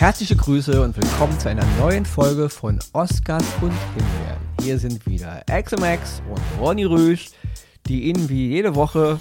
Herzliche Grüße und willkommen zu einer neuen Folge von Oscars und Himbeeren. Hier sind wieder XMX und Ronny Rüsch, die Ihnen wie jede Woche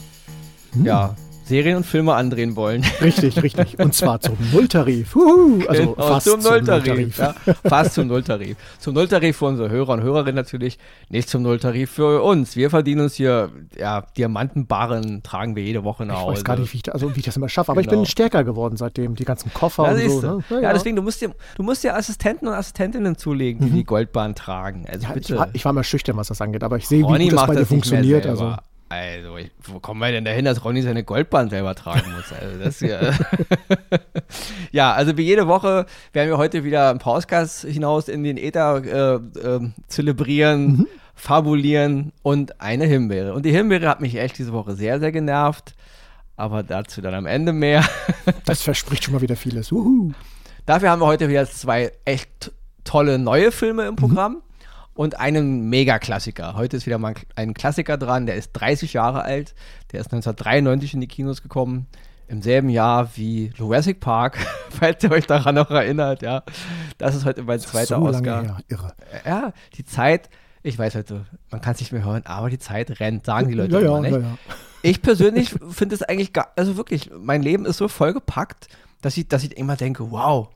ja, Serien und Filme andrehen wollen. Richtig, richtig. Und zwar zum Nulltarif. Huhu. Also Genau, fast zum zum Nulltarif. Nulltarif. Ja, fast zum Nulltarif. Zum Nulltarif für unsere Hörer und Hörerinnen natürlich, nicht zum Nulltarif für uns. Wir verdienen uns hier, ja, Diamantenbarren tragen wir jede Woche nach Ich Hause. weiß gar nicht, wie ich, also, wie ich das immer schaffe. Aber ich Genau. bin stärker geworden seitdem. Die ganzen Koffer Ja, und so. Ne? Ja, Ja, deswegen, du musst dir, du musst dir Assistenten und Assistentinnen zulegen, die die Goldbahn tragen. Also Ja, ich, bitte. war, ich war mal schüchtern, was das angeht. Aber ich sehe, wie Ronny gut das bei dir das funktioniert. Also, Also, ich, wo kommen wir denn dahin, dass Ronny seine Goldbahn selber tragen muss? Also, das hier. ja, also wie jede Woche werden wir heute wieder ein Podcast hinaus in den Äther äh, äh, zelebrieren, Mhm. fabulieren und eine Himbeere. Und die Himbeere hat mich echt diese Woche sehr, sehr genervt. Aber dazu dann am Ende mehr. das verspricht schon mal wieder vieles. Uhu. Dafür haben wir heute wieder zwei echt tolle neue Filme im Programm und einen Mega-Klassiker. Heute ist wieder mal ein Klassiker dran, der ist 30 Jahre alt, der ist 1993 in die Kinos gekommen, im selben Jahr wie Jurassic Park, falls ihr euch daran noch erinnert, ja. Das ist heute mein zweiter so Oscar. lange her. Irre. Ja, die Zeit, ich weiß heute, man kann es nicht mehr hören, aber die Zeit rennt, sagen die Leute ja, immer, ja, nicht? ja, ja. Ich persönlich finde es eigentlich, gar, also wirklich, mein Leben ist so vollgepackt, dass ich, dass ich immer denke, wow,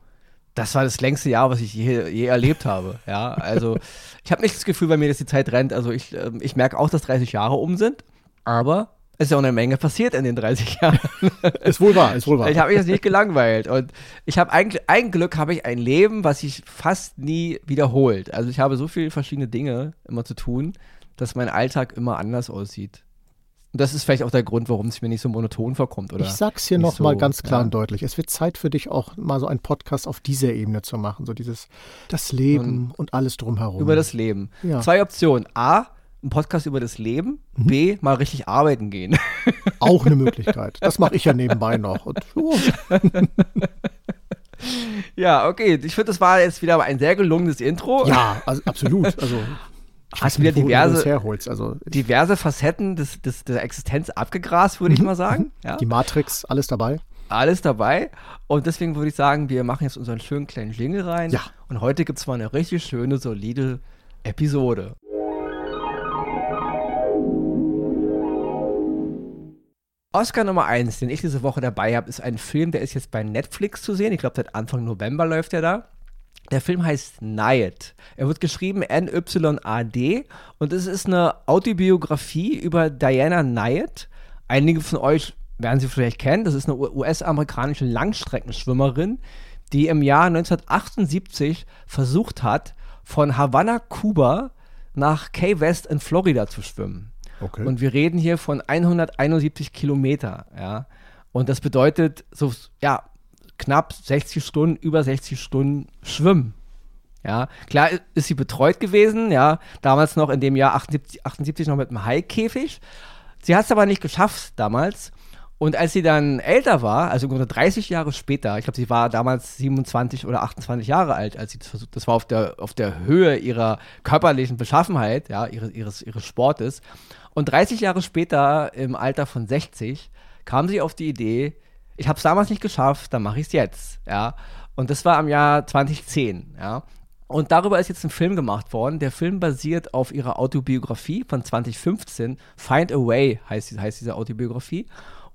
das war das längste Jahr, was ich je, je erlebt habe. Ja, also ich habe nicht das Gefühl bei mir, dass die Zeit rennt. Also ich, ähm, ich merke auch, dass 30 Jahre um sind, aber es ist ja auch eine Menge passiert in den 30 Jahren. Ist wohl wahr, ist wohl wahr. Ich habe mich jetzt nicht gelangweilt und ich habe eigentlich ein Glück habe ich ein Leben, was sich fast nie wiederholt. Also ich habe so viele verschiedene Dinge immer zu tun, dass mein Alltag immer anders aussieht. Und das ist vielleicht auch der Grund, warum es mir nicht so monoton vorkommt, oder? Ich sag's hier nochmal so, ganz klar ja. und deutlich. Es wird Zeit für dich auch mal so einen Podcast auf dieser Ebene zu machen. So dieses, das Leben und alles drumherum. Über das Leben. Ja. Zwei Optionen. A, ein Podcast über das Leben. Mhm. B, mal richtig arbeiten gehen. Auch eine Möglichkeit. Das mache ich ja nebenbei noch. Und, oh, ja, okay. Ich finde, das war jetzt wieder ein sehr gelungenes Intro. ja, also absolut. Also, Hast nicht, wieder diverse- du. Also, Diverse Facetten des, des, der Existenz abgegrast, würde ich mal sagen. Ja. Mhm. die Matrix, alles dabei. alles dabei. Und deswegen würde ich sagen, wir machen jetzt unseren schönen kleinen Jingle rein. Ja. Und heute gibt es mal eine richtig schöne, solide Episode. Oscar Nummer 1, den ich diese Woche dabei habe, ist ein Film, der ist jetzt bei Netflix zu sehen. Ich glaube, seit Anfang November läuft er da. Der Film heißt Nayad. Er wird geschrieben N-Y-A-D und es ist eine Autobiografie über Diana Nayad. Einige von euch werden sie vielleicht kennen. Das ist eine US-amerikanische Langstreckenschwimmerin, die im Jahr 1978 versucht hat, von Havanna, Kuba nach Key West in Florida zu schwimmen. Okay. Und wir reden hier von 171 Kilometer, ja. Und das bedeutet so, ja, knapp 60 Stunden, über 60 Stunden Schwimmen. Ja, klar ist sie betreut gewesen, ja, damals noch in dem Jahr 78, 78 noch mit einem Haikäfig. Sie hat es aber nicht geschafft damals. Und als sie dann älter war, also ungefähr 30 Jahre später, ich glaube, sie war damals 27 oder 28 Jahre alt, als sie das versucht, das war auf der, auf der Höhe ihrer körperlichen Beschaffenheit, ja, ihres, ihres, ihres Sportes. Und 30 Jahre später, im Alter von 60, kam sie auf die Idee, ich habe es damals nicht geschafft, dann mache ich es jetzt, ja. Und das war im Jahr 2010, ja. Und darüber ist jetzt ein Film gemacht worden. Der Film basiert auf ihrer Autobiografie von 2015. Find a Way heißt, heißt diese Autobiografie.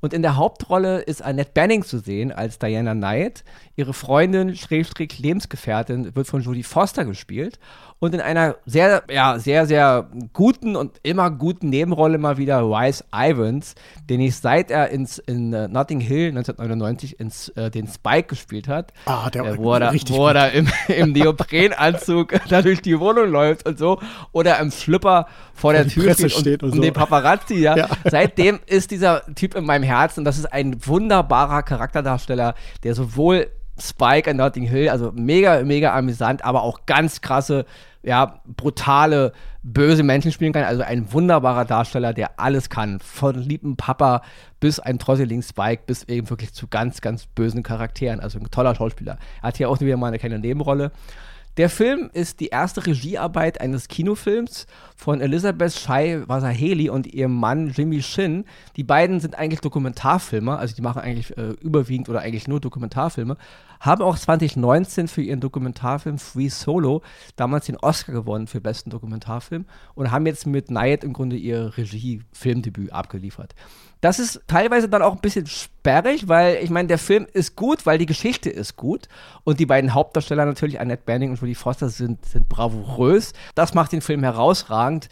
Und in der Hauptrolle ist Annette Benning zu sehen als Diana Knight. Ihre Freundin, Schrägstrich Lebensgefährtin, wird von Jodie Foster gespielt. Und in einer sehr, ja, sehr, sehr guten und immer guten Nebenrolle mal wieder Wise Ivans, den ich seit er ins, in äh, Notting Hill 1999 ins, äh, den Spike gespielt hat, Ah, der äh, wo er richtig wo er da im, im Neoprenanzug da durch die Wohnung läuft und so. Oder im Schlüpper vor der Tür steht und, und so. den Paparazzi, ja. Ja. Seitdem ist dieser Typ in meinem Herzen. Das ist ein wunderbarer Charakterdarsteller, der sowohl Spike in Notting Hill, also mega, mega amüsant, aber auch ganz krasse, ja, brutale, böse Menschen spielen kann. Also ein wunderbarer Darsteller, der alles kann. Von lieben Papa bis ein trotteligen Spike bis eben wirklich zu ganz, ganz bösen Charakteren. Also ein toller Schauspieler. Er hat hier auch wieder mal eine kleine Nebenrolle. Der Film ist die erste Regiearbeit eines Kinofilms von Elizabeth Shai Wasaheli und ihrem Mann Jimmy Shin. Die beiden sind eigentlich Dokumentarfilmer, also die machen eigentlich äh, überwiegend oder eigentlich nur Dokumentarfilme, haben auch 2019 für ihren Dokumentarfilm Free Solo damals den Oscar gewonnen für besten Dokumentarfilm und haben jetzt mit Night im Grunde ihr Regie-Filmdebüt abgeliefert. Das ist teilweise dann auch ein bisschen sperrig, weil ich meine, der Film ist gut, weil die Geschichte ist gut. Und die beiden Hauptdarsteller natürlich, Annette Bening und Julie Foster, sind, sind bravourös. Das macht den Film herausragend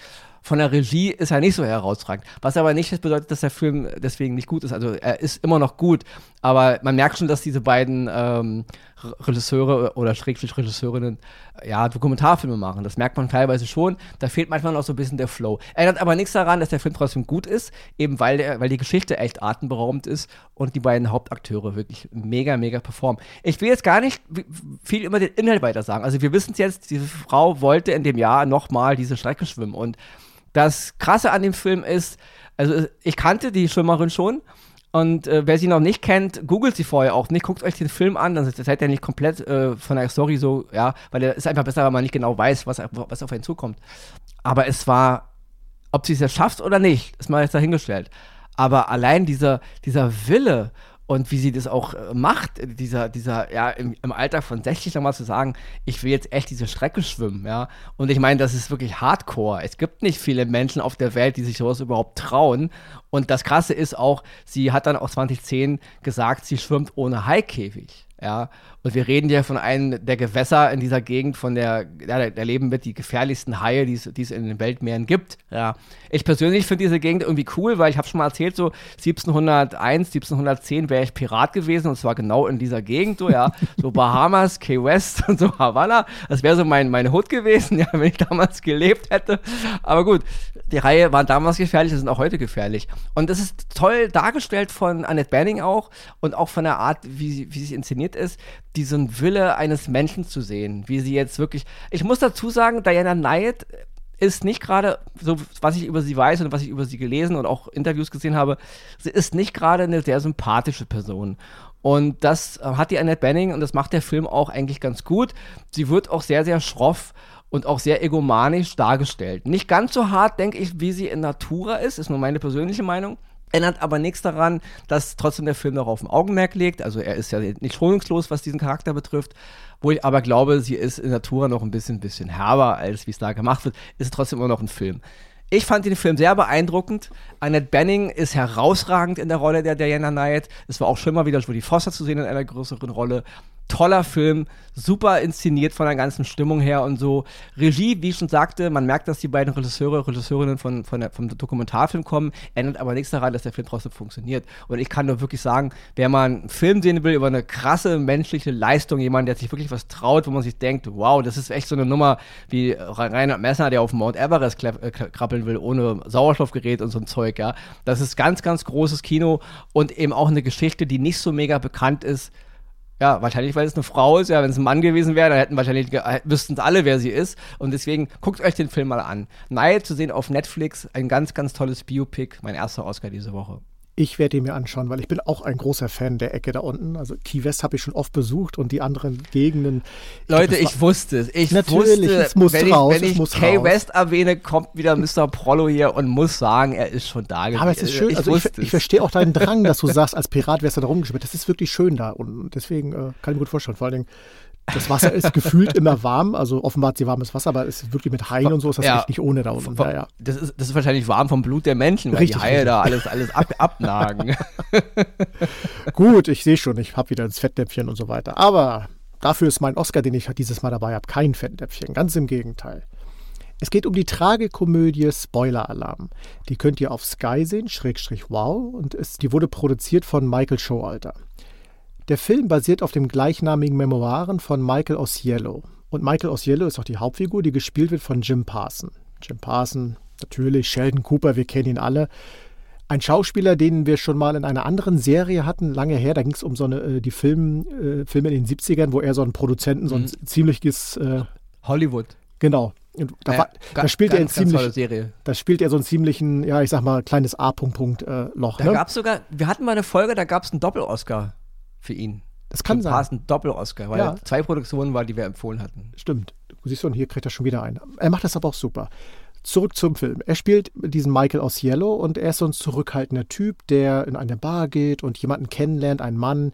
von der Regie ist er nicht so herausragend. Was aber nicht bedeutet, dass der Film deswegen nicht gut ist. Also er ist immer noch gut, aber man merkt schon, dass diese beiden ähm, Regisseure oder Schrägstrich Regisseurinnen ja Dokumentarfilme machen. Das merkt man teilweise schon. Da fehlt manchmal noch so ein bisschen der Flow. Ändert aber nichts daran, dass der Film trotzdem gut ist, eben weil, der, weil die Geschichte echt atemberaubend ist und die beiden Hauptakteure wirklich mega, mega performen. Ich will jetzt gar nicht viel über den Inhalt weiter sagen. Also wir wissen es jetzt, diese Frau wollte in dem Jahr nochmal diese Strecke schwimmen und das Krasse an dem Film ist, also ich kannte die Schwimmerin schon. Und äh, wer sie noch nicht kennt, googelt sie vorher auch nicht, guckt euch den Film an, dann seid ihr nicht komplett äh, von der Story so, ja, weil er ist einfach besser, wenn man nicht genau weiß, was, was auf einen zukommt. Aber es war, ob sie es ja schafft oder nicht, ist mal jetzt dahingestellt. Aber allein dieser, dieser Wille und wie sie das auch äh, macht, dieser, dieser, ja, im, im Alter von 60 nochmal zu sagen, ich will jetzt echt diese Strecke schwimmen, ja. Und ich meine, das ist wirklich hardcore. Es gibt nicht viele Menschen auf der Welt, die sich sowas überhaupt trauen. Und das Krasse ist auch, sie hat dann auch 2010 gesagt, sie schwimmt ohne Haikäfig. Ja, und wir reden ja von einem der Gewässer in dieser Gegend, von der, ja, da leben mit die gefährlichsten Haie, die es in den Weltmeeren gibt. Ja, ich persönlich finde diese Gegend irgendwie cool, weil ich habe schon mal erzählt, so 1701, 1710 wäre ich Pirat gewesen und zwar genau in dieser Gegend, so ja, so Bahamas, Key West und so Havanna. Das wäre so mein, meine Hut gewesen, ja, wenn ich damals gelebt hätte. Aber gut, die Haie waren damals gefährlich, sind auch heute gefährlich. Und das ist toll dargestellt von Annette Banning auch und auch von der Art, wie, wie sie inszeniert ist, diesen Wille eines Menschen zu sehen, wie sie jetzt wirklich. Ich muss dazu sagen, Diana Knight ist nicht gerade, so was ich über sie weiß und was ich über sie gelesen und auch Interviews gesehen habe, sie ist nicht gerade eine sehr sympathische Person. Und das hat die Annette Benning und das macht der Film auch eigentlich ganz gut. Sie wird auch sehr, sehr schroff und auch sehr egomanisch dargestellt. Nicht ganz so hart, denke ich, wie sie in Natura ist, ist nur meine persönliche Meinung. Ändert aber nichts daran, dass trotzdem der Film noch auf dem Augenmerk legt. Also er ist ja nicht schonungslos, was diesen Charakter betrifft. Wo ich aber glaube, sie ist in Natura noch ein bisschen, bisschen herber, als wie es da gemacht wird, ist trotzdem immer noch ein Film. Ich fand den Film sehr beeindruckend. Annette Benning ist herausragend in der Rolle der Diana Knight. Es war auch schön mal wieder Jodie Foster zu sehen in einer größeren Rolle toller Film, super inszeniert von der ganzen Stimmung her und so. Regie, wie ich schon sagte, man merkt, dass die beiden Regisseure, Regisseurinnen von, von der, vom Dokumentarfilm kommen, ändert aber nichts daran, dass der Film trotzdem funktioniert. Und ich kann nur wirklich sagen, wer mal einen Film sehen will über eine krasse menschliche Leistung, jemand, der sich wirklich was traut, wo man sich denkt, wow, das ist echt so eine Nummer wie Reinhard Messner, der auf Mount Everest äh, krabbeln will, ohne Sauerstoffgerät und so ein Zeug, ja. Das ist ganz, ganz großes Kino und eben auch eine Geschichte, die nicht so mega bekannt ist, ja, wahrscheinlich, weil es eine Frau ist. Ja, wenn es ein Mann gewesen wäre, dann hätten wahrscheinlich wüssten es alle, wer sie ist. Und deswegen guckt euch den Film mal an. Nye zu sehen auf Netflix, ein ganz, ganz tolles Biopic. Mein erster Oscar diese Woche. Ich werde ihn mir anschauen, weil ich bin auch ein großer Fan der Ecke da unten. Also Key West habe ich schon oft besucht und die anderen Gegenden. Leute, ich, ich wusste es. Ich natürlich, wusste, es muss wenn raus, ich, wenn ich Key West erwähne, kommt wieder Mr. Prollo hier und muss sagen, er ist schon da gewesen. Aber es ist schön. Ich, also ich, ich verstehe auch deinen Drang, dass du sagst, als Pirat wärst du da rumgeschwimmt. Das ist wirklich schön da und deswegen äh, kann ich mir gut vorstellen. Vor allen Dingen das Wasser ist gefühlt immer warm, also offenbar hat sie warmes Wasser, aber es ist wirklich mit Haien und so ist das ja. echt nicht ohne da unten. Ja, ja. Das, ist, das ist wahrscheinlich warm vom Blut der Menschen, weil richtig, die Haie richtig. da alles, alles ab, abnagen. Gut, ich sehe schon, ich habe wieder ins Fettnäpfchen und so weiter. Aber dafür ist mein Oscar, den ich dieses Mal dabei habe, kein Fettnäpfchen. Ganz im Gegenteil. Es geht um die Tragikomödie Spoiler Alarm. Die könnt ihr auf Sky sehen, Schrägstrich Wow. Und es, die wurde produziert von Michael Showalter. Der Film basiert auf den gleichnamigen Memoiren von Michael Osiello. Und Michael Osiello ist auch die Hauptfigur, die gespielt wird von Jim Parson. Jim Parson, natürlich, Sheldon Cooper, wir kennen ihn alle. Ein Schauspieler, den wir schon mal in einer anderen Serie hatten, lange her, da ging es um so eine, äh, die Film, äh, Filme in den 70ern, wo er so einen Produzenten, so ein mhm. ziemliches äh, Hollywood. Genau. Da, ja, war, da, spielt ganz, er ziemlich, da spielt er so einen ziemlichen, ja, ich sag mal, kleines A-Punkt-Punkt-Loch. Äh, da ne? gab es sogar, wir hatten mal eine Folge, da gab es einen Doppel-Oscar für ihn. Das kann sein. Pass ein Doppel-Oscar, weil ja. zwei Produktionen war, die wir empfohlen hatten. Stimmt. Du siehst schon, hier kriegt er schon wieder ein. Er macht das aber auch super. Zurück zum Film. Er spielt diesen Michael aus Yellow und er ist so ein zurückhaltender Typ, der in eine Bar geht und jemanden kennenlernt, einen Mann,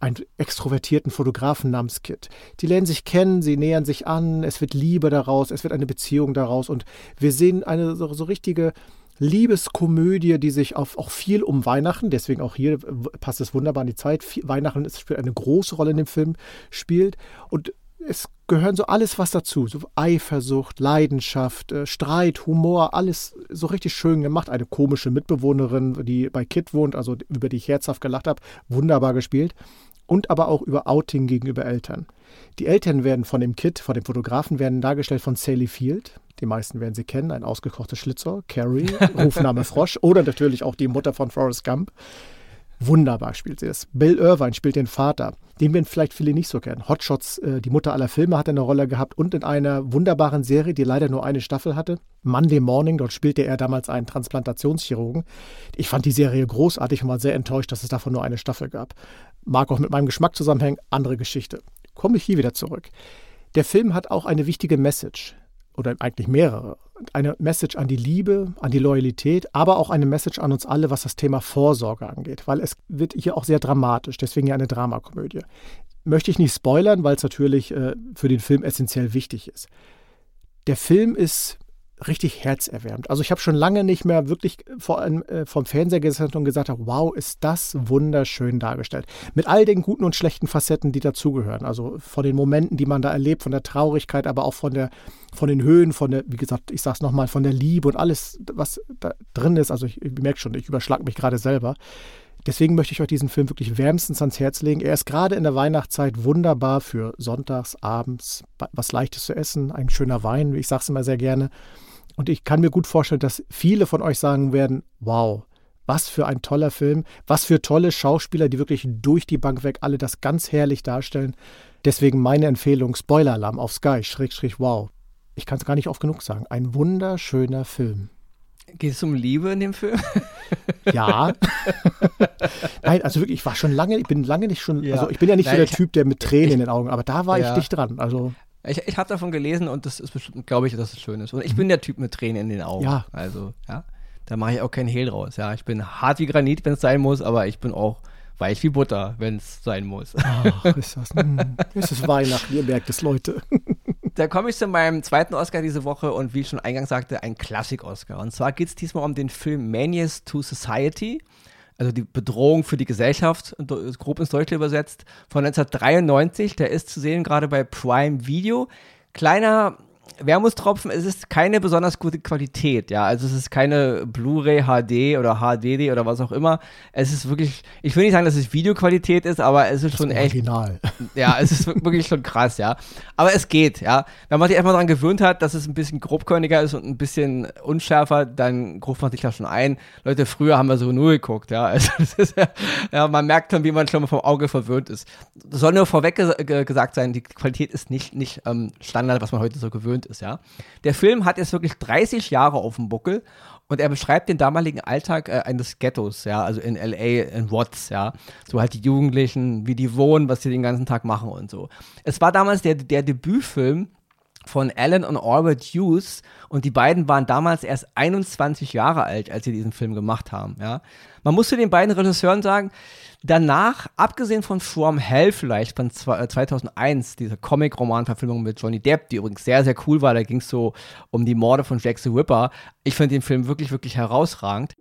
einen extrovertierten Fotografen namens Kit. Die lernen sich kennen, sie nähern sich an, es wird Liebe daraus, es wird eine Beziehung daraus und wir sehen eine so, so richtige Liebeskomödie, die sich auf auch viel um Weihnachten, deswegen auch hier passt es wunderbar in die Zeit. Weihnachten spielt eine große Rolle in dem Film, spielt und es gehören so alles was dazu. So Eifersucht, Leidenschaft, äh, Streit, Humor, alles so richtig schön gemacht. Eine komische Mitbewohnerin, die bei Kit wohnt, also über die ich herzhaft gelacht habe, wunderbar gespielt. Und aber auch über Outing gegenüber Eltern. Die Eltern werden von dem Kit, von dem Fotografen, werden dargestellt von Sally Field. Die meisten werden sie kennen, ein ausgekochtes Schlitzohr, Carrie, Rufname Frosch oder natürlich auch die Mutter von Forrest Gump. Wunderbar spielt sie es. Bill Irvine spielt den Vater, den wir vielleicht viele nicht so kennen. Hotshots, äh, die Mutter aller Filme, hat eine Rolle gehabt und in einer wunderbaren Serie, die leider nur eine Staffel hatte. Monday Morning, dort spielte er damals einen Transplantationschirurgen. Ich fand die Serie großartig und war sehr enttäuscht, dass es davon nur eine Staffel gab. Mag auch mit meinem Geschmack zusammenhängen, andere Geschichte. Komme ich hier wieder zurück. Der Film hat auch eine wichtige Message oder eigentlich mehrere. Eine Message an die Liebe, an die Loyalität, aber auch eine Message an uns alle, was das Thema Vorsorge angeht, weil es wird hier auch sehr dramatisch, deswegen ja eine Dramakomödie. Möchte ich nicht spoilern, weil es natürlich äh, für den Film essentiell wichtig ist. Der Film ist richtig herzerwärmend. Also ich habe schon lange nicht mehr wirklich vor einem, äh, vom Fernseher gesessen und gesagt, wow, ist das wunderschön dargestellt. Mit all den guten und schlechten Facetten, die dazugehören. Also von den Momenten, die man da erlebt, von der Traurigkeit, aber auch von der, von den Höhen, von der, wie gesagt, ich sage es nochmal, von der Liebe und alles, was da drin ist. Also ich, ich merke schon, ich überschlag mich gerade selber. Deswegen möchte ich euch diesen Film wirklich wärmstens ans Herz legen. Er ist gerade in der Weihnachtszeit wunderbar für sonntags, abends, was Leichtes zu essen, ein schöner Wein, ich sage es immer sehr gerne. Und ich kann mir gut vorstellen, dass viele von euch sagen werden, wow, was für ein toller Film, was für tolle Schauspieler, die wirklich durch die Bank weg alle das ganz herrlich darstellen. Deswegen meine Empfehlung, Spoiler-Alarm auf Sky, schräg, schräg, wow. Ich kann es gar nicht oft genug sagen. Ein wunderschöner Film. Geht es um Liebe in dem Film? Ja. Nein, also wirklich, ich war schon lange, ich bin lange nicht schon, ja. also ich bin ja nicht Nein, so der Typ, der mit Tränen ich, in den Augen, aber da war ja. ich dicht dran. Also ich, ich habe davon gelesen und das ist bestimmt, glaube ich, dass es schön ist. Und ich bin der Typ mit Tränen in den Augen. Ja. Also, ja. Da mache ich auch keinen Hehl draus. Ja, ich bin hart wie Granit, wenn es sein muss, aber ich bin auch weich wie Butter, wenn es sein muss. Ach, ist das, mh, hm, ist es Weihnachten, ihr merkt es, Leute. da komme ich zu meinem zweiten Oscar diese Woche und wie ich schon eingangs sagte, ein Klassik-Oscar. Und zwar geht es diesmal um den Film Manias to Society also die Bedrohung für die Gesellschaft, grob ins Deutsche übersetzt, von 1993. Der ist zu sehen gerade bei Prime Video. Kleiner Wermutstropfen, es ist keine besonders gute Qualität, ja. Also es ist keine Blu-ray HD oder HDD oder was auch immer. Es ist wirklich, ich will nicht sagen, dass es Videoqualität ist, aber es ist das schon echt. Original. Ja, es ist wirklich schon krass, ja. Aber es geht, ja. Wenn man sich erstmal daran gewöhnt hat, dass es ein bisschen grobkörniger ist und ein bisschen unschärfer, dann ruft man sich da schon ein. Leute, früher haben wir so nur geguckt, ja. Also ist ja, man merkt dann, wie man schon mal vom Auge verwöhnt ist. Soll nur vorweg ges gesagt sein, die Qualität ist nicht, nicht ähm, Standard, was man heute so gewöhnt gewöhnt ist, ja. Der Film hat jetzt wirklich 30 Jahre auf dem Buckel und er beschreibt den damaligen Alltag äh, eines Ghettos, ja, also in LA, in Watts, ja. So halt die Jugendlichen, wie die wohnen, was sie den ganzen Tag machen und so. Es war damals der, der Debütfilm von Alan und Albert Hughes und die beiden waren damals erst 21 Jahre alt, als sie diesen Film gemacht haben, ja. Man muss zu den beiden Regisseuren sagen, danach, abgesehen von From Hell vielleicht von 2001, diese Comic-Roman-Verfilmung mit Johnny Depp, die übrigens sehr, sehr cool war, da ging es so um die Morde von Jack the Ripper. Ich finde den Film wirklich, wirklich herausragend.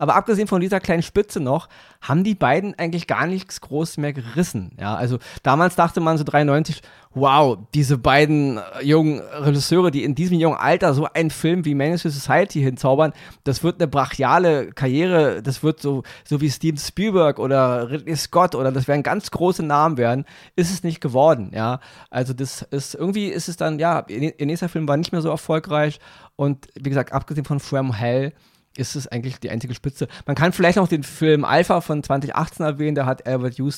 Aber abgesehen von dieser kleinen Spitze noch, haben die beiden eigentlich gar nichts groß mehr gerissen. Ja, also damals dachte man so 93, wow, diese beiden äh, jungen Regisseure, die in diesem jungen Alter so einen Film wie Man Society hinzaubern, das wird eine brachiale Karriere, das wird so, so wie Steven Spielberg oder Ridley Scott oder das werden ganz große Namen werden, ist es nicht geworden, ja. Also das ist, irgendwie ist es dann, ja, ihr nächster Film war nicht mehr so erfolgreich und wie gesagt, abgesehen von From Hell, ist es eigentlich die einzige Spitze. Man kann vielleicht noch den Film Alpha von 2018 erwähnen, da hat Albert äh,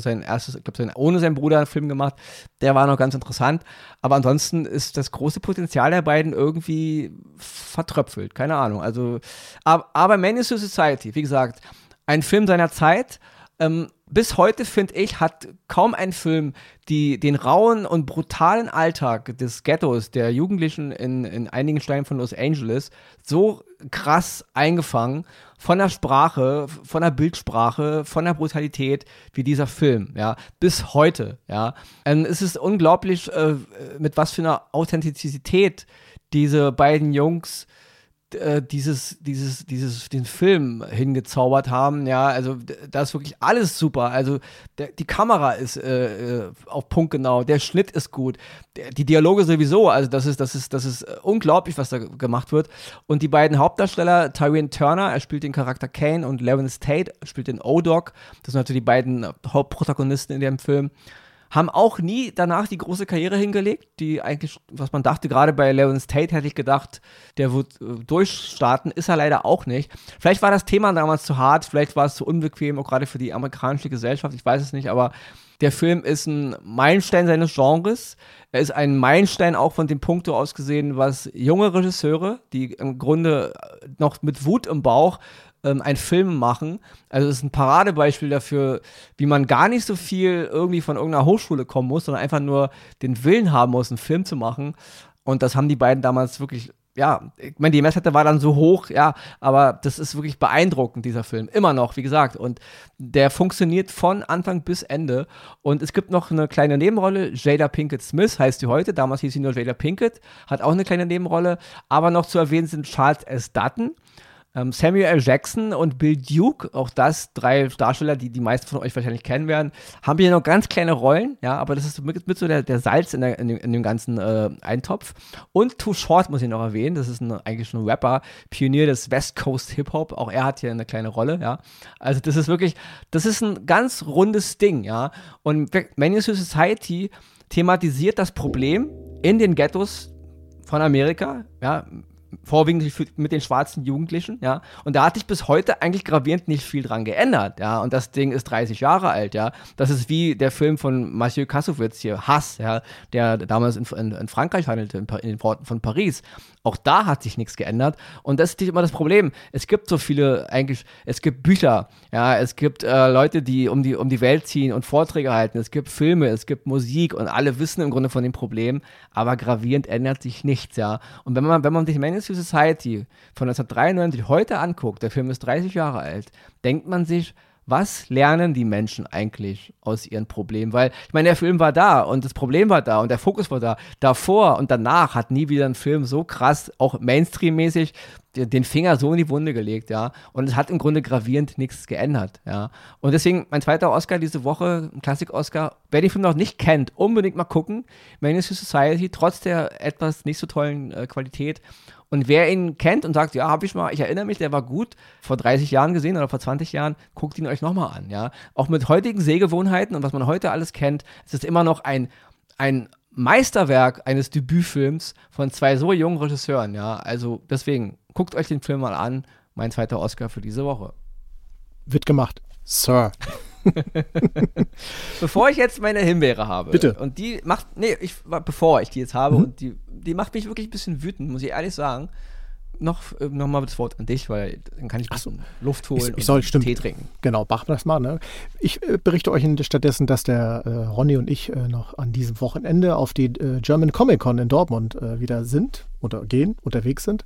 sein erstes, ich glaube, ohne seinen Bruder einen Film gemacht. Der war noch ganz interessant. Aber ansonsten ist das große Potenzial der beiden irgendwie vertröpfelt. Keine Ahnung. Also, aber, aber Man is Society, wie gesagt, ein Film seiner Zeit. Ähm, bis heute, finde ich, hat kaum ein Film die, den rauen und brutalen Alltag des Ghettos der Jugendlichen in, in einigen Steinen von Los Angeles so krass eingefangen von der Sprache, von der Bildsprache, von der Brutalität wie dieser Film, ja, bis heute, ja. Ähm, es ist unglaublich, äh, mit was für einer Authentizität diese beiden Jungs äh, dieses, dieses, dieses, den Film hingezaubert haben. Ja, also da ist wirklich alles super. Also der, die Kamera ist äh, äh, auf Punkt genau, der Schnitt ist gut, der, die Dialoge sowieso. Also das ist, das ist, das ist unglaublich, was da gemacht wird. Und die beiden Hauptdarsteller, Tyrone Turner, er spielt den Charakter Kane und Levin Tate spielt den O-Dog. Das sind natürlich die beiden Hauptprotagonisten in dem Film haben auch nie danach die große Karriere hingelegt, die eigentlich, was man dachte, gerade bei Lawrence Tate hätte ich gedacht, der wird äh, durchstarten, ist er leider auch nicht. Vielleicht war das Thema damals zu hart, vielleicht war es zu unbequem, auch gerade für die amerikanische Gesellschaft, ich weiß es nicht, aber der Film ist ein Meilenstein seines Genres. Er ist ein Meilenstein auch von dem Punkt aus gesehen, was junge Regisseure, die im Grunde noch mit Wut im Bauch ähm, einen Film machen. Also es ist ein Paradebeispiel dafür, wie man gar nicht so viel irgendwie von irgendeiner Hochschule kommen muss, sondern einfach nur den Willen haben muss, einen Film zu machen. Und das haben die beiden damals wirklich ja, ich meine, die Messlatte war dann so hoch, ja, aber das ist wirklich beeindruckend, dieser Film. Immer noch, wie gesagt. Und der funktioniert von Anfang bis Ende. Und es gibt noch eine kleine Nebenrolle. Jada Pinkett Smith heißt sie heute. Damals hieß sie nur Jada Pinkett. Hat auch eine kleine Nebenrolle. Aber noch zu erwähnen sind Charles S. Dutton. Ähm, Samuel L. Jackson und Bill Duke, auch das drei Darsteller, die die meisten von euch wahrscheinlich kennen werden, haben hier noch ganz kleine Rollen, ja, aber das ist mit, mit so der, der Salz in, der, in, dem, in dem ganzen äh, Eintopf. Und Too Short muss ich noch erwähnen, das ist ein, eigentlich ein Rapper, Pionier des West Coast Hip Hop, auch er hat hier eine kleine Rolle, ja. Also das ist wirklich, das ist ein ganz rundes Ding, ja. Und Many Society thematisiert das Problem in den Ghettos von Amerika, ja, vorwiegend mit den schwarzen Jugendlichen, ja. Und da hat sich bis heute eigentlich gravierend nicht viel dran geändert, ja. Und das Ding ist 30 Jahre alt, ja. Das ist wie der Film von Mathieu Kassovitz hier, Hass, ja, der damals in, in, in Frankreich handelte, in, in den Worten von Paris. Auch da hat sich nichts geändert. Und das ist immer das Problem. Es gibt so viele, eigentlich, es gibt Bücher, ja, es gibt äh, Leute, die um, die um die Welt ziehen und Vorträge halten, es gibt Filme, es gibt Musik und alle wissen im Grunde von dem Problem, aber gravierend ändert sich nichts, ja. Und wenn man, wenn man sich Man Society von 1993 heute anguckt, der Film ist 30 Jahre alt, denkt man sich, was lernen die Menschen eigentlich aus ihren Problemen? Weil, ich meine, der Film war da und das Problem war da und der Fokus war da. Davor und danach hat nie wieder ein Film so krass, auch Mainstream-mäßig, den Finger so in die Wunde gelegt, ja. Und es hat im Grunde gravierend nichts geändert, ja. Und deswegen mein zweiter Oscar diese Woche, ein Klassik-Oscar. Wer den Film noch nicht kennt, unbedingt mal gucken. Menace Society, trotz der etwas nicht so tollen äh, Qualität. Und wer ihn kennt und sagt, ja, habe ich mal, ich erinnere mich, der war gut, vor 30 Jahren gesehen oder vor 20 Jahren, guckt ihn euch nochmal an, ja. Auch mit heutigen Sehgewohnheiten und was man heute alles kennt, es ist immer noch ein, ein Meisterwerk eines Debütfilms von zwei so jungen Regisseuren, ja. Also deswegen, guckt euch den Film mal an. Mein zweiter Oscar für diese Woche. Wird gemacht. Sir. bevor ich jetzt meine Himbeere habe. Bitte. Und die macht, nee, ich, bevor ich die jetzt habe, Mhm. und die, die macht mich wirklich ein bisschen wütend, muss ich ehrlich sagen. Noch, äh, noch mal das Wort an dich, weil dann kann ich ein Ach so. bisschen Luft holen Ich- ich und soll-. Tee trinken. Genau, wir das mal. Ne? Ich äh, berichte euch stattdessen, dass der äh, Ronny und ich äh, noch an diesem Wochenende auf die äh, German Comic Con in Dortmund wieder sind oder gehen, unterwegs sind.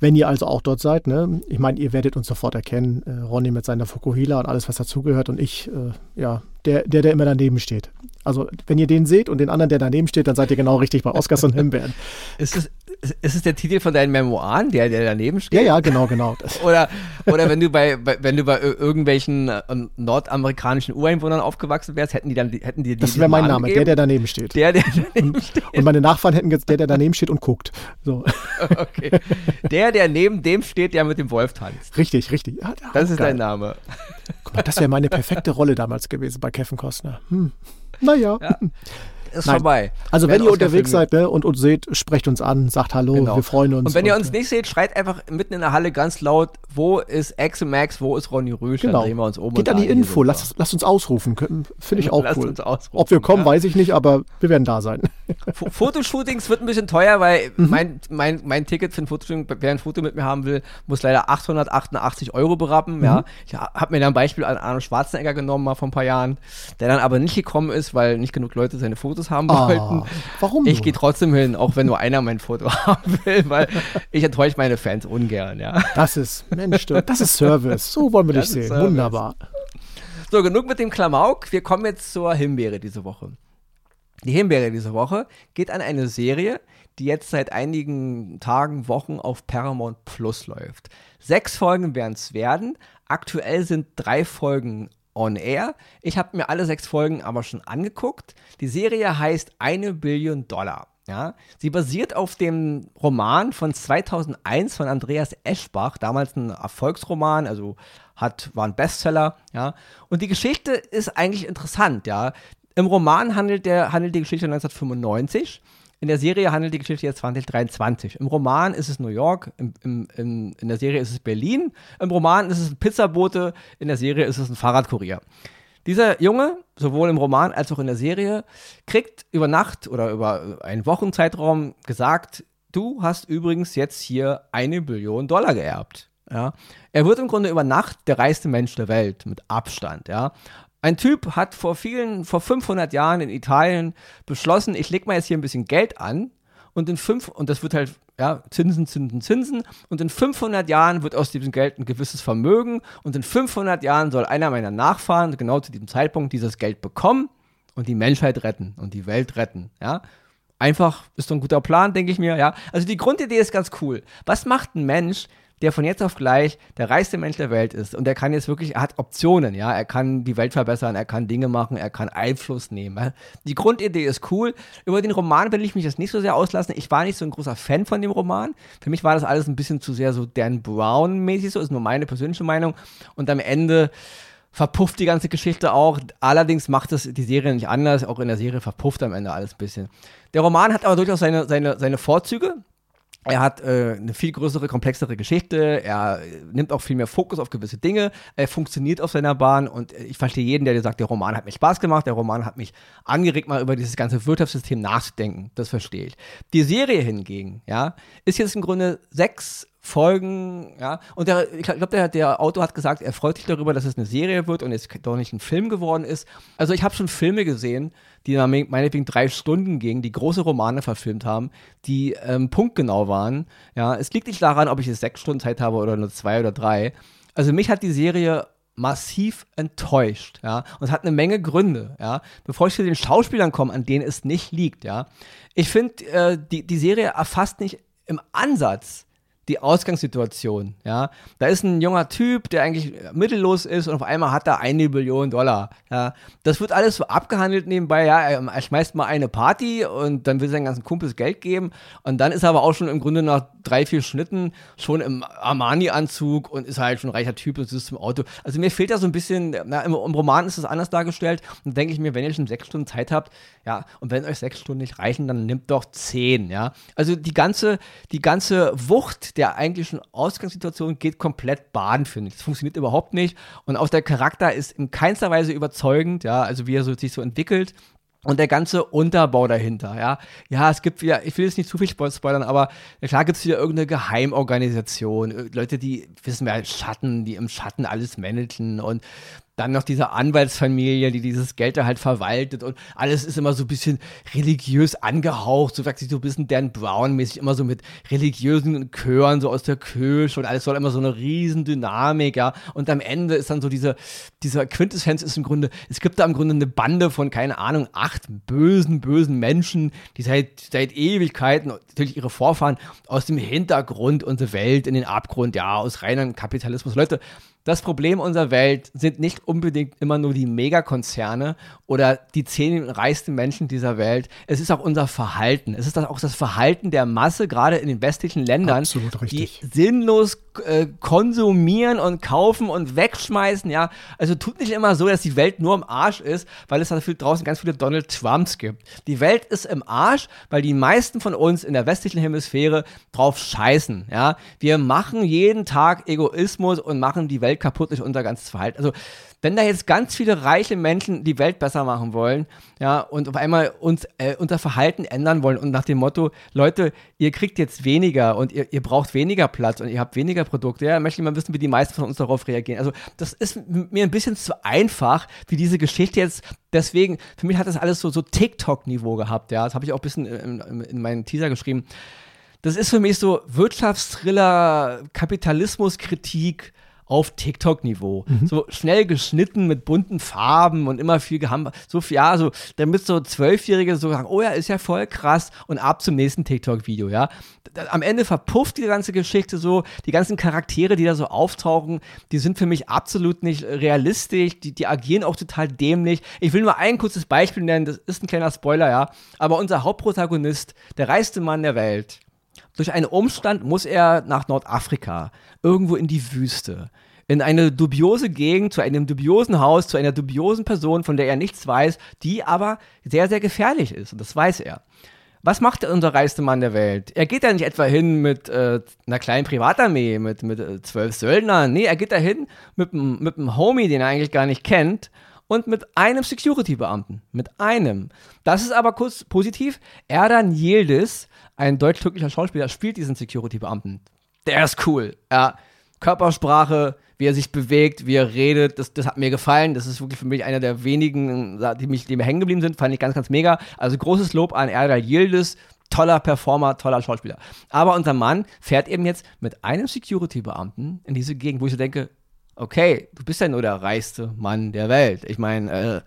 Wenn ihr also auch dort seid, ne? ich meine, ihr werdet uns sofort erkennen, Ronny mit seiner Fukuhila und alles, was dazugehört und ich, ja, der, der, der immer daneben steht. Also, wenn ihr den seht und den anderen, der daneben steht, dann seid ihr genau richtig bei Oscars und Himbeeren. Es, ist es der Titel von deinen Memoiren, der, der daneben steht? Ja, ja, genau, genau. Oder, oder wenn du bei, bei wenn du bei ir- irgendwelchen äh, nordamerikanischen Ureinwohnern aufgewachsen wärst, hätten die dann hätten die das wäre mein Name, der, der daneben steht. der, der daneben steht. Und meine Nachfahren hätten jetzt der, der daneben steht und guckt. So, Okay. Der, der neben dem steht, der mit dem Wolf tanzt. richtig, richtig. Ja, Das ist geil. dein Name. Guck mal, das wäre meine perfekte Rolle damals gewesen bei Kevin Costner. Hm. Naja. Ja. Ist Nein. vorbei. Also wenn ihr unterwegs seid ne, und uns seht, sprecht uns an, sagt Hallo, Genau. wir freuen uns. Und wenn ihr uns nicht seht, schreit einfach mitten in der Halle ganz laut, wo ist Max, wo ist Ronny Rüsch, genau. dann drehen wir uns um. Geht an die Info, lasst, lasst uns ausrufen. Finde ich auch cool. uns ausrufen, Ob wir kommen, ja. weiß ich nicht, aber wir werden da sein. F Fotoshootings wird ein bisschen teuer, weil mhm. mein, mein, mein Ticket für ein Fotoshooting, wer ein Foto mit mir haben will, muss leider 888 Euro berappen. Mhm. Ja. Ich habe mir da ein Beispiel an Arnold Schwarzenegger genommen, mal vor ein paar Jahren, der dann aber nicht gekommen ist, weil nicht genug Leute seine Fotos haben oh, wollten. Warum? Ich gehe trotzdem hin, auch wenn nur einer mein Foto haben will, weil ich enttäusche meine Fans ungern. Ja. Das ist, Mensch, das ist Service. So wollen wir das dich sehen. Service. Wunderbar. So, genug mit dem Klamauk. Wir kommen jetzt zur Himbeere diese Woche. Die Himbeere diese Woche geht an eine Serie, die jetzt seit einigen Tagen, Wochen auf Paramount Plus läuft. Sechs Folgen werden es werden. Aktuell sind drei Folgen on air. Ich habe mir alle sechs Folgen aber schon angeguckt. Die Serie heißt Eine Billion Dollar. Ja, sie basiert auf dem Roman von 2001 von Andreas Eschbach, damals ein Erfolgsroman, also hat, war ein Bestseller, ja. Und die Geschichte ist eigentlich interessant, ja. Im Roman handelt, der, handelt die Geschichte 1995. In der Serie handelt die Geschichte jetzt 2023. Im Roman ist es New York, im, im, im, in der Serie ist es Berlin. Im Roman ist es ein Pizzabote, in der Serie ist es ein Fahrradkurier. Dieser Junge, sowohl im Roman als auch in der Serie, kriegt über Nacht oder über einen Wochenzeitraum gesagt, du hast übrigens jetzt hier eine Billion Dollar geerbt. Ja. Er wird im Grunde über Nacht der reichste Mensch der Welt, mit Abstand. Ja. Ein Typ hat vor vielen, vor 500 Jahren in Italien beschlossen, ich lege mal jetzt hier ein bisschen Geld an und in fünf, und das wird halt, ja, Zinsen, Zinsen, Zinsen, und in 500 Jahren wird aus diesem Geld ein gewisses Vermögen und in 500 Jahren soll einer meiner Nachfahren genau zu diesem Zeitpunkt dieses Geld bekommen und die Menschheit retten und die Welt retten, ja. Einfach ist so ein guter Plan, denke ich mir, ja. Also die Grundidee ist ganz cool. Was macht ein Mensch, der von jetzt auf gleich der reichste Mensch der Welt ist. Und er kann jetzt wirklich, er hat Optionen, ja. Er kann die Welt verbessern, er kann Dinge machen, er kann Einfluss nehmen. Die Grundidee ist cool. Über den Roman will ich mich jetzt nicht so sehr auslassen. Ich war nicht so ein großer Fan von dem Roman. Für mich war das alles ein bisschen zu sehr so Dan Brown-mäßig, so ist nur meine persönliche Meinung. Und am Ende verpufft die ganze Geschichte auch. Allerdings macht es die Serie nicht anders. Auch in der Serie verpufft am Ende alles ein bisschen. Der Roman hat aber durchaus seine, seine, seine Vorzüge. Er hat äh, eine viel größere, komplexere Geschichte. Er nimmt auch viel mehr Fokus auf gewisse Dinge. Er funktioniert auf seiner Bahn und ich verstehe jeden, der dir sagt, der Roman hat mir Spaß gemacht, der Roman hat mich angeregt, mal über dieses ganze Wirtschaftssystem nachzudenken. Das verstehe ich. Die Serie hingegen, ja, ist jetzt im Grunde sechs Folgen, ja. Und der, ich glaube, der, der Autor hat gesagt, er freut sich darüber, dass es eine Serie wird und jetzt doch nicht ein Film geworden ist. Also ich habe schon Filme gesehen, die meinetwegen drei Stunden gingen, die große Romane verfilmt haben, die ähm, punktgenau waren. Ja, es liegt nicht daran, ob ich jetzt sechs Stunden Zeit habe oder nur zwei oder drei. Also mich hat die Serie massiv enttäuscht, ja, und es hat eine Menge Gründe, ja. Bevor ich zu den Schauspielern komme, an denen es nicht liegt, ja. Ich finde, äh, die, die Serie erfasst nicht im Ansatz die Ausgangssituation, ja. Da ist ein junger Typ, der eigentlich mittellos ist und auf einmal hat er eine Billion Dollar, ja. Das wird alles so abgehandelt nebenbei, ja. Er, schmeißt mal eine Party und dann will seinen ganzen Kumpels Geld geben und dann ist er aber auch schon im Grunde nach drei, vier Schnitten schon im Armani-Anzug und ist halt schon ein reicher Typ und sitzt im Auto. Also mir fehlt da so ein bisschen, na, im, im Roman ist es anders dargestellt und denke ich mir, wenn ihr schon sechs Stunden Zeit habt, ja, und wenn euch sechs Stunden nicht reichen, dann nimmt doch zehn, ja. Also die ganze, die ganze Wucht der eigentlichen Ausgangssituation geht komplett baden, finde ich. Das funktioniert überhaupt nicht. Und auch der Charakter ist in keinster Weise überzeugend, ja, also wie er so, sich so entwickelt. Und der ganze Unterbau dahinter, ja. Ja, es gibt wieder, ich will jetzt nicht zu viel spoilern, aber klar gibt es wieder irgendeine Geheimorganisation, Leute, die wissen wir, Schatten, die im Schatten alles managen und dann noch diese Anwaltsfamilie, die dieses Geld da halt verwaltet und alles ist immer so ein bisschen religiös angehaucht, so sagt sich so ein bisschen Dan Brown-mäßig, immer so mit religiösen Chören so aus der Kirche und alles soll immer so eine riesen Dynamik, ja. Und am Ende ist dann so diese, dieser Quintessenz ist im Grunde, es gibt da im Grunde eine Bande von, keine Ahnung, acht bösen, bösen Menschen, die seit, seit Ewigkeiten, natürlich ihre Vorfahren, aus dem Hintergrund unsere Welt in den Abgrund, ja, aus reinem Kapitalismus. Leute, das Problem unserer Welt sind nicht unbedingt immer nur die Megakonzerne oder die zehn reichsten Menschen dieser Welt. Es ist auch unser Verhalten. Es ist auch das Verhalten der Masse, gerade in den westlichen Ländern, die sinnlos äh, konsumieren und kaufen und wegschmeißen. Ja, also tut nicht immer so, dass die Welt nur im Arsch ist, weil es dafür draußen ganz viele Donald Trumps gibt. Die Welt ist im Arsch, weil die meisten von uns in der westlichen Hemisphäre drauf scheißen. Ja, wir machen jeden Tag Egoismus und machen die Welt Welt kaputt durch unser ganzes Verhalten. Also wenn da jetzt ganz viele reiche Menschen die Welt besser machen wollen, ja, und auf einmal uns äh, unser Verhalten ändern wollen und nach dem Motto, Leute, ihr kriegt jetzt weniger und ihr, ihr braucht weniger Platz und ihr habt weniger Produkte, ja, möchte ich mal wissen, wie die meisten von uns darauf reagieren. Also das ist mir ein bisschen zu einfach, wie diese Geschichte jetzt, deswegen, für mich hat das alles so, so TikTok-Niveau gehabt, ja, das habe ich auch ein bisschen in, in, in meinen Teaser geschrieben. Das ist für mich so Wirtschaftsthriller, Kapitalismuskritik, auf TikTok-Niveau. Mhm. So schnell geschnitten mit bunten Farben und immer viel gehambert. So viel, ja, so, damit so Zwölfjährige so sagen, oh ja, ist ja voll krass und ab zum nächsten TikTok-Video, ja. Am Ende verpufft die ganze Geschichte so, die ganzen Charaktere, die da so auftauchen, die sind für mich absolut nicht realistisch, die, die agieren auch total dämlich. Ich will nur ein kurzes Beispiel nennen, das ist ein kleiner Spoiler, ja. Aber unser Hauptprotagonist, der reichste Mann der Welt, durch einen Umstand muss er nach Nordafrika, irgendwo in die Wüste, in eine dubiose Gegend, zu einem dubiosen Haus, zu einer dubiosen Person, von der er nichts weiß, die aber sehr, sehr gefährlich ist. Und das weiß er. Was macht unser reichste Mann der Welt? Er geht da nicht etwa hin mit äh, einer kleinen Privatarmee, mit, mit äh, zwölf Söldnern. Nee, er geht da hin mit, mit einem Homie, den er eigentlich gar nicht kennt und mit einem Security-Beamten. Mit einem. Das ist aber kurz positiv. Erdan Yildiz ein deutsch-türkischer Schauspieler spielt diesen Security-Beamten. Der ist cool. Ja, Körpersprache, wie er sich bewegt, wie er redet, das, das hat mir gefallen. Das ist wirklich für mich einer der wenigen, die, mich, die mir hängen geblieben sind. Fand ich ganz, ganz mega. Also großes Lob an Erdal Yildiz. Toller Performer, toller Schauspieler. Aber unser Mann fährt eben jetzt mit einem Security-Beamten in diese Gegend, wo ich so denke, okay, du bist ja nur der reichste Mann der Welt. Ich meine, äh,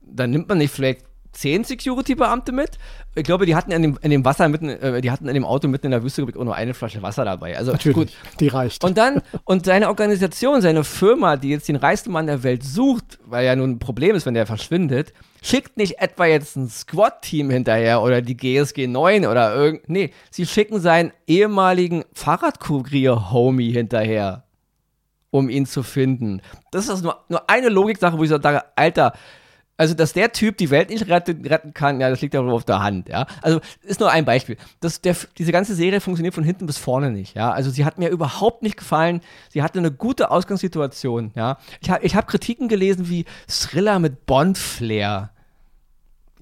dann nimmt man nicht vielleicht zehn Security-Beamte mit. Ich glaube, die hatten in dem, in dem Wasser mitten, äh, die hatten in dem Auto mitten in der Wüste auch nur eine Flasche Wasser dabei. Also Natürlich, gut. Die reicht. Und dann, und seine Organisation, seine Firma, die jetzt den reichsten Mann der Welt sucht, weil ja nun ein Problem ist, wenn der verschwindet, schickt nicht etwa jetzt ein Squad-Team hinterher oder die GSG 9 oder irgend. Nee, sie schicken seinen ehemaligen Fahrradkurier-Homie hinterher, um ihn zu finden. Das ist nur, nur eine Logiksache, wo ich so sage, Alter, also, dass der Typ die Welt nicht retten, retten kann, ja, das liegt ja wohl auf der Hand, ja. Also, ist nur ein Beispiel. Das, der, diese ganze Serie funktioniert von hinten bis vorne nicht, ja. Also, sie hat mir überhaupt nicht gefallen. Sie hatte eine gute Ausgangssituation, ja. Ich habe ich hab Kritiken gelesen wie Thriller mit Bond-Flair.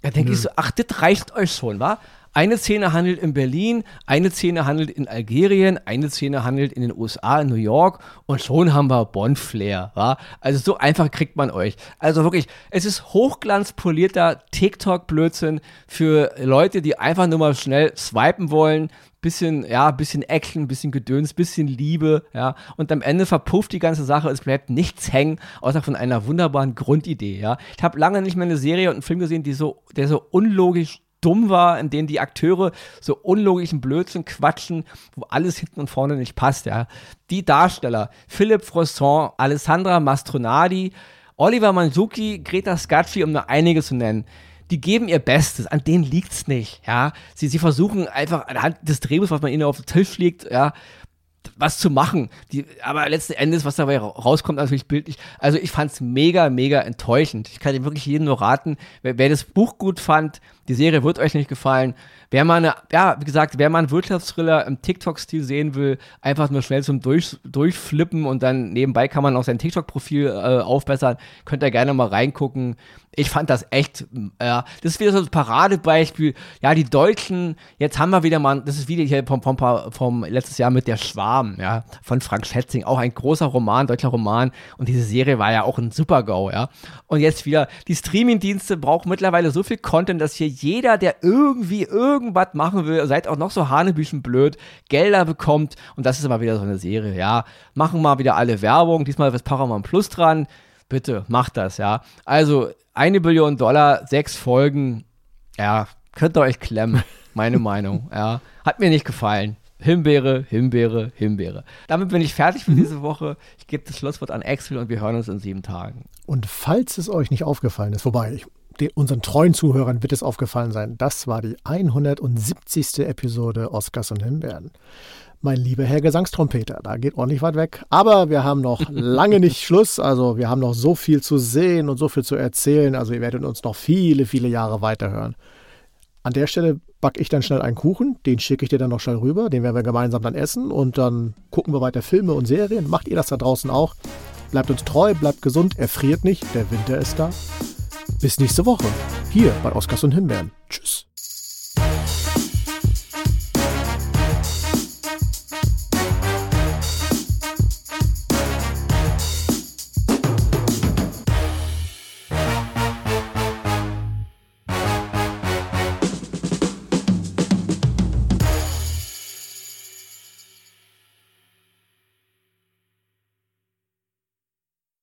Da denke ich so, ach, das reicht euch schon, wa? Eine Szene handelt in Berlin, eine Szene handelt in Algerien, eine Szene handelt in den USA, in New York und schon haben wir Bond-Flair. Also so einfach kriegt man euch. Also wirklich, es ist hochglanzpolierter TikTok-Blödsinn für Leute, die einfach nur mal schnell swipen wollen, bisschen, ja, bisschen Action, bisschen Gedöns, bisschen Liebe, ja, und am Ende verpufft die ganze Sache, es bleibt nichts hängen, außer von einer wunderbaren Grundidee, ja. Ich habe lange nicht mehr eine Serie und einen Film gesehen, die so, der so unlogisch dumm war, in denen die Akteure so unlogischen Blödsinn quatschen, wo alles hinten und vorne nicht passt, ja. Die Darsteller, Philipp Frosson, Alessandra Mastronadi, Oliver Manzuki, Greta Scacchi, um nur einige zu nennen, die geben ihr Bestes, an denen liegt's nicht, ja. Sie, sie versuchen einfach anhand des Drehbuchs, was man ihnen auf den Tisch legt, ja, was zu machen. Die, aber letzten Endes, was dabei rauskommt, natürlich bildlich. Also ich fand es mega, mega enttäuschend. Ich kann dir wirklich jedem nur raten, wer, wer, das Buch gut fand, die Serie wird euch nicht gefallen. Wer mal eine, ja, wie gesagt, wer mal einen Wirtschaftsthriller im TikTok-Stil sehen will, einfach nur schnell zum Durch, Durchflippen und dann nebenbei kann man auch sein TikTok-Profil äh, aufbessern, könnt ihr gerne mal reingucken ich fand das echt, äh, das ist wieder so ein Paradebeispiel. Ja, die Deutschen, jetzt haben wir wieder mal, das ist wieder hier vom, vom, vom letztes Jahr mit der Schwarm, ja, von Frank Schätzing, auch ein großer Roman, deutscher Roman. Und diese Serie war ja auch ein Super-GO, ja. Und jetzt wieder, die Streaming-Dienste brauchen mittlerweile so viel Content, dass hier jeder, der irgendwie irgendwas machen will, seid auch noch so hanebüchen blöd, Gelder bekommt. Und das ist immer wieder so eine Serie, ja. Machen mal wieder alle Werbung, diesmal ist Paramount Plus dran. Bitte, macht das, ja. Also, eine Billion Dollar, sechs Folgen, ja, könnt ihr euch klemmen, meine Meinung, ja. Hat mir nicht gefallen. Himbeere, Himbeere, Himbeere. Damit bin ich fertig für mhm. diese Woche. Ich gebe das Schlusswort an Axel und wir hören uns in sieben Tagen. Und falls es euch nicht aufgefallen ist, wobei ich, den, unseren treuen Zuhörern wird es aufgefallen sein, das war die 170. Episode Oscars und Himbeeren mein lieber Herr Gesangstrompeter. Da geht ordentlich weit weg. Aber wir haben noch lange nicht Schluss. Also wir haben noch so viel zu sehen und so viel zu erzählen. Also ihr werdet uns noch viele, viele Jahre weiterhören. An der Stelle backe ich dann schnell einen Kuchen. Den schicke ich dir dann noch schnell rüber. Den werden wir gemeinsam dann essen. Und dann gucken wir weiter Filme und Serien. Macht ihr das da draußen auch? bleibt uns treu, bleibt gesund, erfriert nicht, der Winter ist da. Bis nächste Woche, hier bei Oscars und Himbeeren. Tschüss.